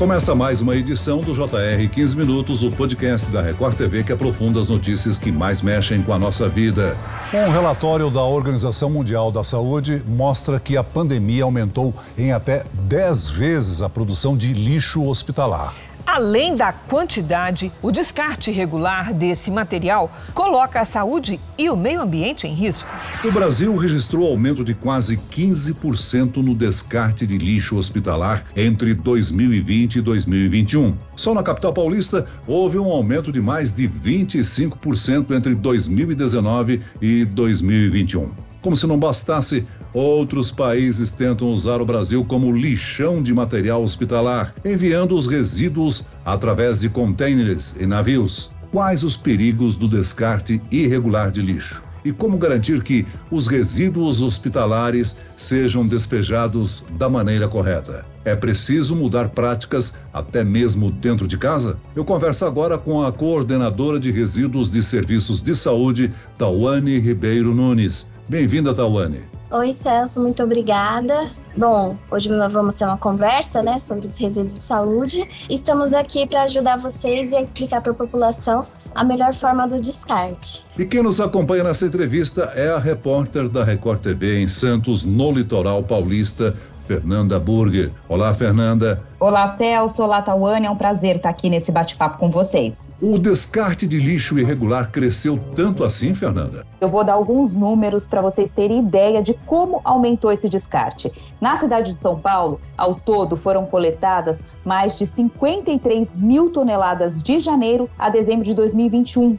Começa mais uma edição do JR 15 Minutos, o podcast da Record TV que aprofunda as notícias que mais mexem com a nossa vida. Um relatório da Organização Mundial da Saúde mostra que a pandemia aumentou em até 10 vezes a produção de lixo hospitalar. Além da quantidade, o descarte irregular desse material coloca a saúde e o meio ambiente em risco. O Brasil registrou aumento de quase 15% no descarte de lixo hospitalar entre 2020 e 2021. Só na capital paulista houve um aumento de mais de 25% entre 2019 e 2021. Como se não bastasse, outros países tentam usar o Brasil como lixão de material hospitalar, enviando os resíduos através de contêineres e navios. Quais os perigos do descarte irregular de lixo? E como garantir que os resíduos hospitalares sejam despejados da maneira correta? É preciso mudar práticas até mesmo dentro de casa? Eu converso agora com a coordenadora de resíduos de serviços de saúde, Tawane Ribeiro Nunes. Bem-vinda, Tawane. Oi, Celso, muito obrigada. Bom, hoje nós vamos ter uma conversa, né, sobre os resíduos de saúde. Estamos aqui para ajudar vocês e a explicar para a população a melhor forma do descarte. E quem nos acompanha nessa entrevista é a repórter da Record TV em Santos, no litoral paulista, Fernanda Burger. Olá, Fernanda. Olá, Celso. Olá, Tawane. É um prazer estar aqui nesse bate-papo com vocês. O descarte de lixo irregular cresceu tanto assim, Fernanda? Eu vou dar alguns números para vocês terem ideia de como aumentou esse descarte. Na cidade de São Paulo, ao todo foram coletadas mais de 53 mil toneladas de janeiro a dezembro de 2021.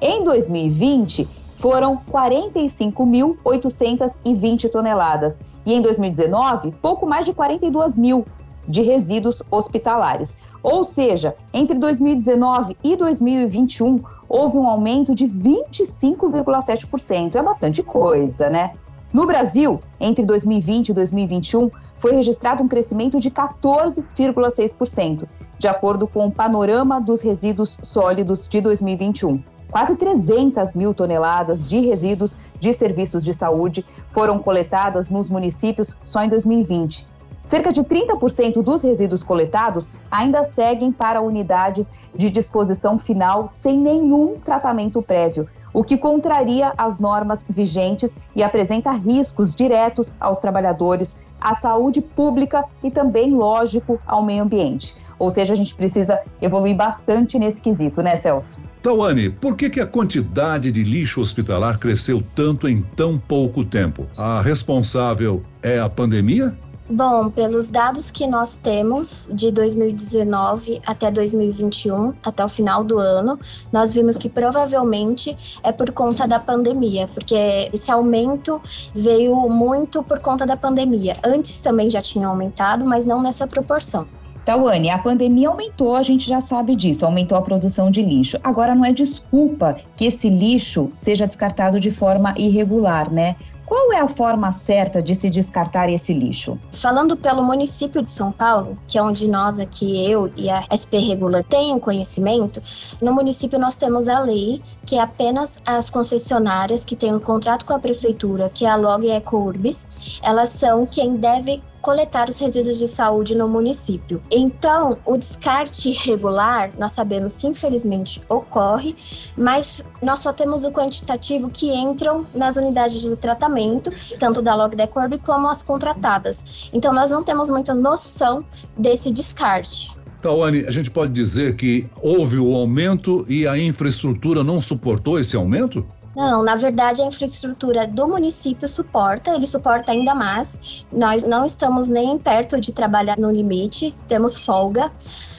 Em 2020, foram 45.820 toneladas e em 2019, pouco mais de 42 mil de resíduos hospitalares. Ou seja, entre 2019 e 2021, houve um aumento de 25,7%. É bastante coisa, né? No Brasil, entre 2020 e 2021, foi registrado um crescimento de 14,6%, de acordo com o panorama dos resíduos sólidos de 2021. Quase 300 mil toneladas de resíduos de serviços de saúde foram coletadas nos municípios só em 2020. Cerca de 30% dos resíduos coletados ainda seguem para unidades de disposição final sem nenhum tratamento prévio, o que contraria as normas vigentes e apresenta riscos diretos aos trabalhadores, à saúde pública e também, lógico, ao meio ambiente. Ou seja, a gente precisa evoluir bastante nesse quesito, né, Celso? Tawane, por que, que a quantidade de lixo hospitalar cresceu tanto em tão pouco tempo? A responsável é a pandemia? Bom, pelos dados que nós temos de 2019 até 2021, até o final do ano, nós vimos que provavelmente é por conta da pandemia, porque esse aumento veio muito por conta da pandemia. Antes também já tinha aumentado, mas não nessa proporção. Tawane, a pandemia aumentou, a gente já sabe disso, aumentou a produção de lixo. Agora não é desculpa que esse lixo seja descartado de forma irregular, né? Qual é a forma certa de se descartar esse lixo? Falando pelo município de São Paulo, que é onde nós aqui, eu e a SP Regula têm conhecimento, no município nós temos a lei que é apenas as concessionárias que têm um contrato com a prefeitura, que é a Log e Ecourbis, elas são quem deve coletar os resíduos de saúde no município. Então, o descarte irregular, nós sabemos que infelizmente ocorre, mas nós só temos o quantitativo que entram nas unidades de tratamento, tanto da Log Decorb como as contratadas. Então, nós não temos muita noção desse descarte. Tawane, a gente pode dizer que houve o aumento e a infraestrutura não suportou esse aumento? Não, na verdade a infraestrutura do município suporta, ele suporta ainda mais. Nós não estamos nem perto de trabalhar no limite, temos folga.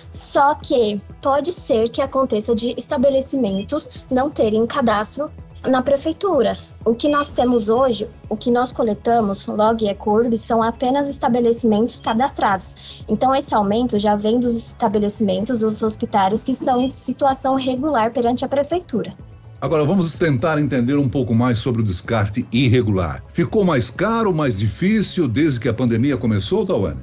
Só que pode ser que aconteça de estabelecimentos não terem cadastro na prefeitura. O que nós temos hoje, o que nós coletamos, log e ecurb, são apenas estabelecimentos cadastrados. Então, esse aumento já vem dos estabelecimentos, dos hospitais que estão em situação regular perante a prefeitura. Agora vamos tentar entender um pouco mais sobre o descarte irregular. Ficou mais caro, mais difícil desde que a pandemia começou, Tawane?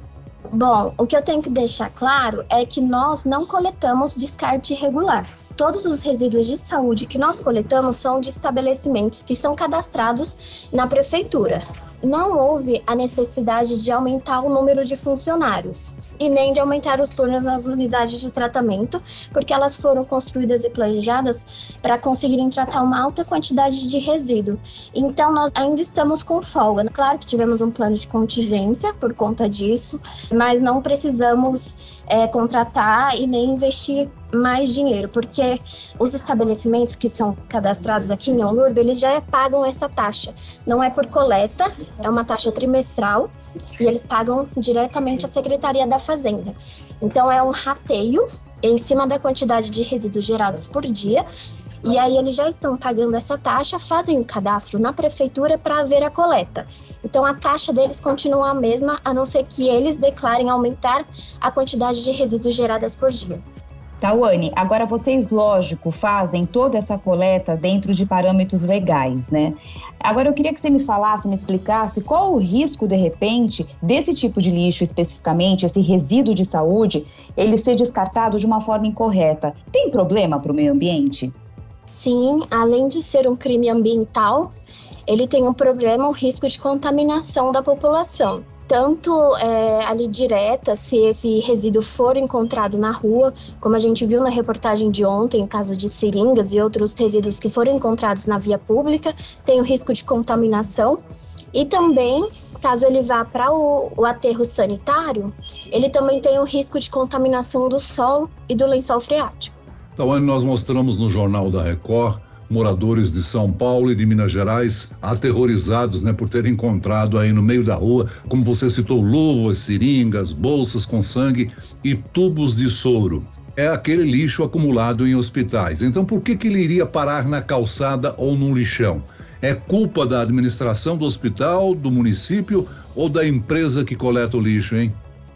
Bom, o que eu tenho que deixar claro é que nós não coletamos descarte irregular. Todos os resíduos de saúde que nós coletamos são de estabelecimentos que são cadastrados na prefeitura. Não houve a necessidade de aumentar o número de funcionários e nem de aumentar os turnos nas unidades de tratamento, porque elas foram construídas e planejadas para conseguirem tratar uma alta quantidade de resíduo. Então, nós ainda estamos com folga. Claro que tivemos um plano de contingência por conta disso, mas não precisamos é, contratar e nem investir mais dinheiro, porque os estabelecimentos que são cadastrados aqui em Honurb, eles já pagam essa taxa. Não é por coleta, é uma taxa trimestral e eles pagam diretamente à Secretaria da Fazenda. Então é um rateio em cima da quantidade de resíduos gerados por dia. E aí eles já estão pagando essa taxa, fazem o cadastro na prefeitura para ver a coleta. Então a taxa deles continua a mesma, a não ser que eles declarem aumentar a quantidade de resíduos geradas por dia. Tawane, agora vocês, lógico, fazem toda essa coleta dentro de parâmetros legais, né? Agora eu queria que você me falasse, me explicasse qual o risco, de repente, desse tipo de lixo especificamente, esse resíduo de saúde, ele ser descartado de uma forma incorreta. Tem problema para o meio ambiente? Sim, além de ser um crime ambiental, ele tem um problema, o risco de contaminação da população tanto é, ali direta, se esse resíduo for encontrado na rua, como a gente viu na reportagem de ontem, o caso de seringas e outros resíduos que foram encontrados na via pública, tem o risco de contaminação. E também, caso ele vá para o, o aterro sanitário, ele também tem o risco de contaminação do solo e do lençol freático. Então, nós mostramos no Jornal da Record moradores de São Paulo e de Minas Gerais aterrorizados, né, por terem encontrado aí no meio da rua, como você citou, luvas, seringas, bolsas com sangue e tubos de soro. É aquele lixo acumulado em hospitais. Então, por que que ele iria parar na calçada ou num lixão? É culpa da administração do hospital, do município ou da empresa que coleta o lixo, hein?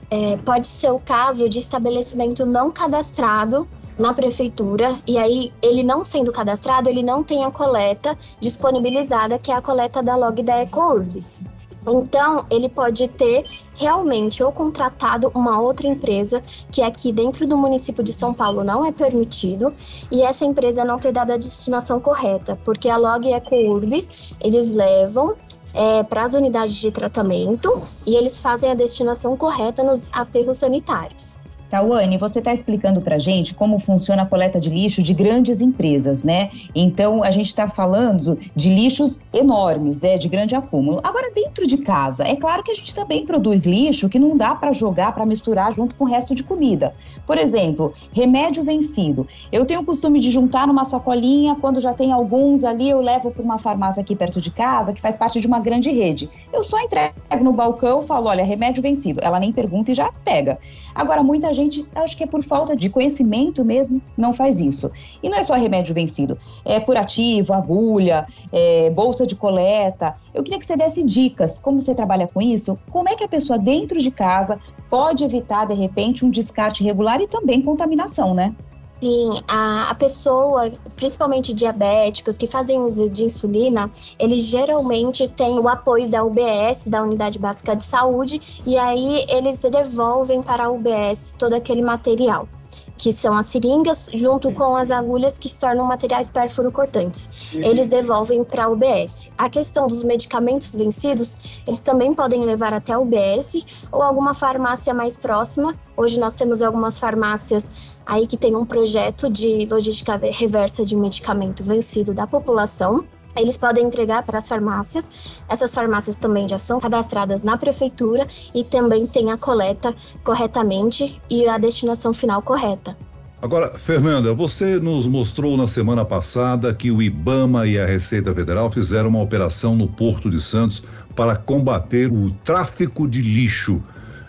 É, pode ser o caso de estabelecimento não cadastrado na prefeitura e aí ele não sendo cadastrado, ele não tem a coleta disponibilizada, que é a coleta da log da EcoUrbis. Então, ele pode ter realmente ou contratado uma outra empresa, que aqui dentro do município de São Paulo não é permitido, e essa empresa não ter dado a destinação correta, porque a Log EcoUrbis, eles levam é, para as unidades de tratamento e eles fazem a destinação correta nos aterros sanitários. Tawane, você está explicando para gente como funciona a coleta de lixo de grandes empresas, né? Então, a gente está falando de lixos enormes, né? De grande acúmulo. Agora, dentro de casa, é claro que a gente também produz lixo que não dá para jogar, para misturar junto com o resto de comida. Por exemplo, remédio vencido. Eu tenho o costume de juntar numa sacolinha, quando já tem alguns ali, eu levo para uma farmácia aqui perto de casa, que faz parte de uma grande rede. Eu só entrego no balcão, falo, olha, remédio vencido. Ela nem pergunta e já pega. Agora, muita gente, acho que é por falta de conhecimento mesmo, não faz isso. E não é só remédio vencido, é curativo, agulha, é bolsa de coleta. Eu queria que você desse dicas, como você trabalha com isso, como é que a pessoa dentro de casa pode evitar, de repente, um descarte regular e também contaminação, né? Sim, a, a pessoa, principalmente diabéticos que fazem uso de insulina, eles geralmente têm o apoio da UBS, da Unidade Básica de Saúde, e aí eles devolvem para a UBS todo aquele material que são as seringas, junto com as agulhas que se tornam materiais perfuro-cortantes. Eles devolvem para a UBS. A questão dos medicamentos vencidos, eles também podem levar até a UBS ou alguma farmácia mais próxima. Hoje nós temos algumas farmácias aí que tem um projeto de logística reversa de medicamento vencido da população. Eles podem entregar para as farmácias. Essas farmácias também já são cadastradas na prefeitura e também têm a coleta corretamente e a destinação final correta. Agora, Fernanda, você nos mostrou na semana passada que o IBAMA e a Receita Federal fizeram uma operação no Porto de Santos para combater o tráfico de lixo.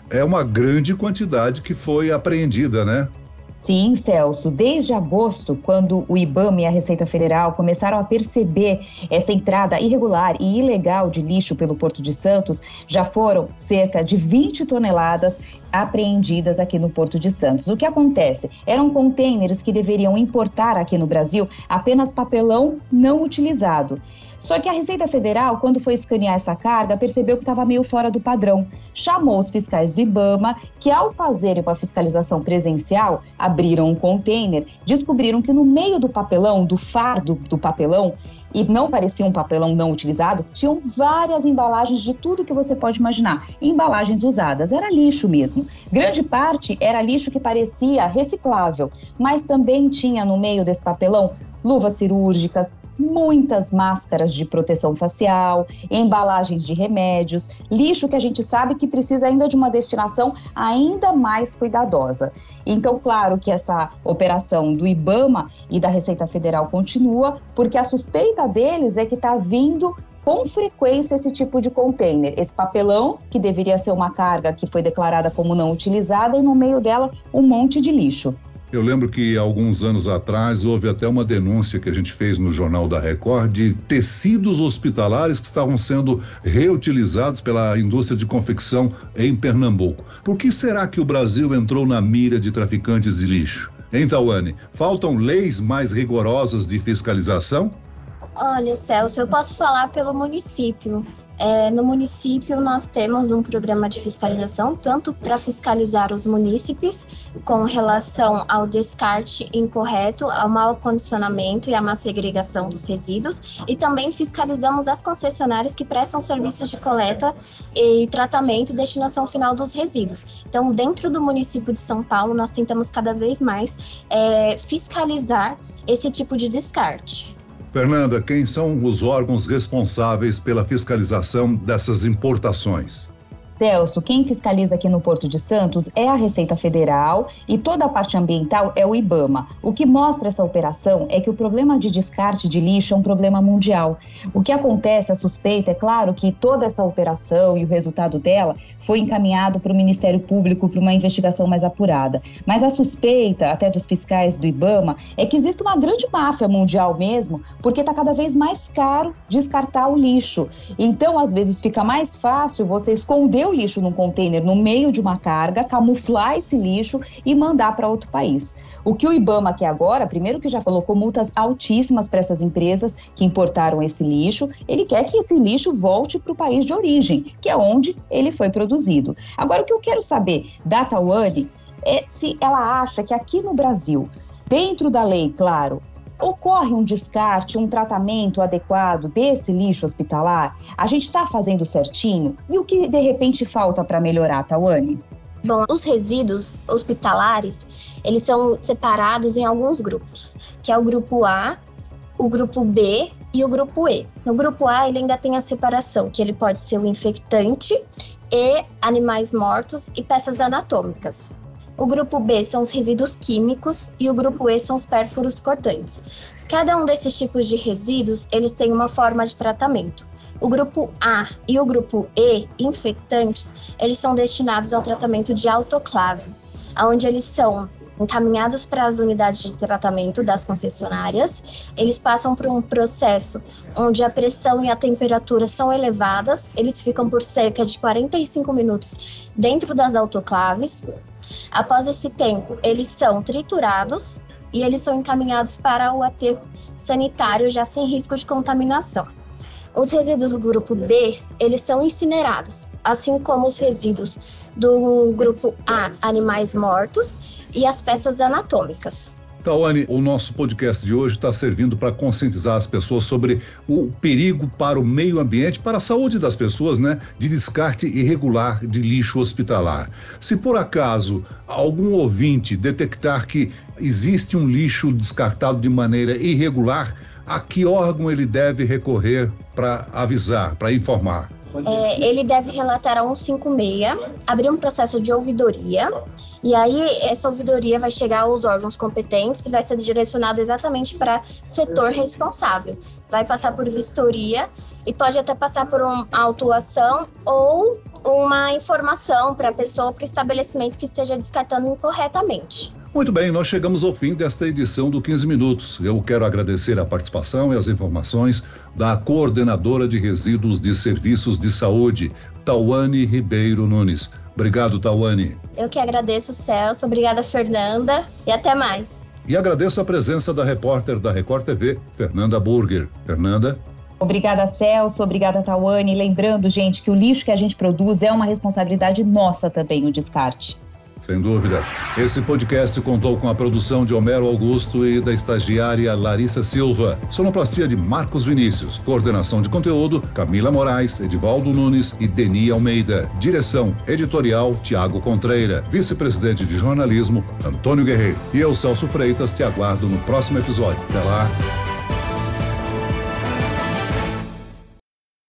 É uma grande quantidade que foi apreendida, né? Sim, Celso. Desde agosto, quando o IBAMA e a Receita Federal começaram a perceber essa entrada irregular e ilegal de lixo pelo Porto de Santos, já foram cerca de 20 toneladas apreendidas aqui no Porto de Santos. O que acontece? Eram contêineres que deveriam importar aqui no Brasil apenas papelão não utilizado. Só que a Receita Federal, quando foi escanear essa carga, percebeu que estava meio fora do padrão. Chamou os fiscais do IBAMA, que ao fazerem uma fiscalização presencial, abriram um container, descobriram que no meio do papelão, do fardo do papelão, e não parecia um papelão não utilizado, tinham várias embalagens de tudo que você pode imaginar. Embalagens usadas, era lixo mesmo. Grande parte era lixo que parecia reciclável, mas também tinha no meio desse papelão luvas cirúrgicas, muitas máscaras de proteção facial, embalagens de remédios, lixo que a gente sabe que precisa ainda de uma destinação ainda mais cuidadosa. Então, claro que essa operação do IBAMA e da Receita Federal continua, porque a suspeita deles é que está vindo com frequência esse tipo de container, esse papelão, que deveria ser uma carga que foi declarada como não utilizada, e no meio dela um monte de lixo. Eu lembro que alguns anos atrás houve até uma denúncia que a gente fez no Jornal da Record de tecidos hospitalares que estavam sendo reutilizados pela indústria de confecção em Pernambuco. Por que será que o Brasil entrou na mira de traficantes de lixo? Hein, Tawane? Faltam leis mais rigorosas de fiscalização? Olha, Celso, eu posso falar pelo município. É, no município, nós temos um programa de fiscalização, tanto para fiscalizar os munícipes com relação ao descarte incorreto, ao mau condicionamento e à má segregação dos resíduos, e também fiscalizamos as concessionárias que prestam serviços de coleta e tratamento e destinação final dos resíduos. Então, dentro do município de São Paulo, nós tentamos cada vez mais é, fiscalizar esse tipo de descarte. Fernanda, quem são os órgãos responsáveis pela fiscalização dessas importações? Celso, quem fiscaliza aqui no Porto de Santos é a Receita Federal e toda a parte ambiental é o IBAMA. O que mostra essa operação é que o problema de descarte de lixo é um problema mundial. O que acontece, a suspeita, é claro que toda essa operação e o resultado dela foi encaminhado para o Ministério Público para uma investigação mais apurada. Mas a suspeita, até dos fiscais do IBAMA, é que existe uma grande máfia mundial mesmo, porque está cada vez mais caro descartar o lixo. Então, às vezes, fica mais fácil você esconder lixo num container no meio de uma carga, camuflar esse lixo e mandar para outro país. O que o IBAMA quer agora, primeiro que já colocou multas altíssimas para essas empresas que importaram esse lixo, ele quer que esse lixo volte para o país de origem, que é onde ele foi produzido. Agora, o que eu quero saber da Tawane é se ela acha que aqui no Brasil, dentro da lei, claro, ocorre um descarte, um tratamento adequado desse lixo hospitalar? A gente está fazendo certinho? E o que de repente falta para melhorar, Tawane? Bom, os resíduos hospitalares, eles são separados em alguns grupos, que é o grupo A, o grupo B e o grupo E. No grupo A, ele ainda tem a separação, que ele pode ser o infectante e animais mortos e peças anatômicas. O grupo B são os resíduos químicos e o grupo E são os pérfuros cortantes. Cada um desses tipos de resíduos, eles têm uma forma de tratamento. O grupo A e o grupo E, infectantes, eles são destinados ao tratamento de autoclave, onde eles são encaminhados para as unidades de tratamento das concessionárias. Eles passam por um processo onde a pressão e a temperatura são elevadas. Eles ficam por cerca de 45 minutos dentro das autoclaves. Após esse tempo, eles são triturados e eles são encaminhados para o aterro sanitário já sem risco de contaminação. Os resíduos do grupo B, eles são incinerados, assim como os resíduos do grupo A, animais mortos, e as peças anatômicas. Tawane, o nosso podcast de hoje está servindo para conscientizar as pessoas sobre o perigo para o meio ambiente, para a saúde das pessoas, né? De descarte irregular de lixo hospitalar. Se por acaso algum ouvinte detectar que existe um lixo descartado de maneira irregular, a que órgão ele deve recorrer para avisar, para informar? É, ele deve relatar a 156, abrir um processo de ouvidoria, e aí essa ouvidoria vai chegar aos órgãos competentes e vai ser direcionada exatamente para setor responsável. Vai passar por vistoria e pode até passar por uma autuação ou uma informação para a pessoa, para o estabelecimento que esteja descartando incorretamente. Muito bem, nós chegamos ao fim desta edição do 15 Minutos. Eu quero agradecer a participação e as informações da coordenadora de resíduos de serviços de saúde, Tauane Ribeiro Nunes. Obrigado, Tauane. Eu que agradeço, Celso. Obrigada, Fernanda. E até mais. E agradeço a presença da repórter da Record TV, Fernanda Burger. Fernanda. Obrigada, Celso. Obrigada, Tawane. Lembrando, gente, que o lixo que a gente produz é uma responsabilidade nossa também, o descarte. Sem dúvida. Esse podcast contou com a produção de Homero Augusto e da estagiária Larissa Silva. Sonoplastia de Marcos Vinícius. Coordenação de conteúdo: Camila Moraes, Edivaldo Nunes e Deni Almeida. Direção editorial: Tiago Contreira. Vice-presidente de jornalismo: Antônio Guerreiro. E eu, Celso Freitas, te aguardo no próximo episódio. Até lá.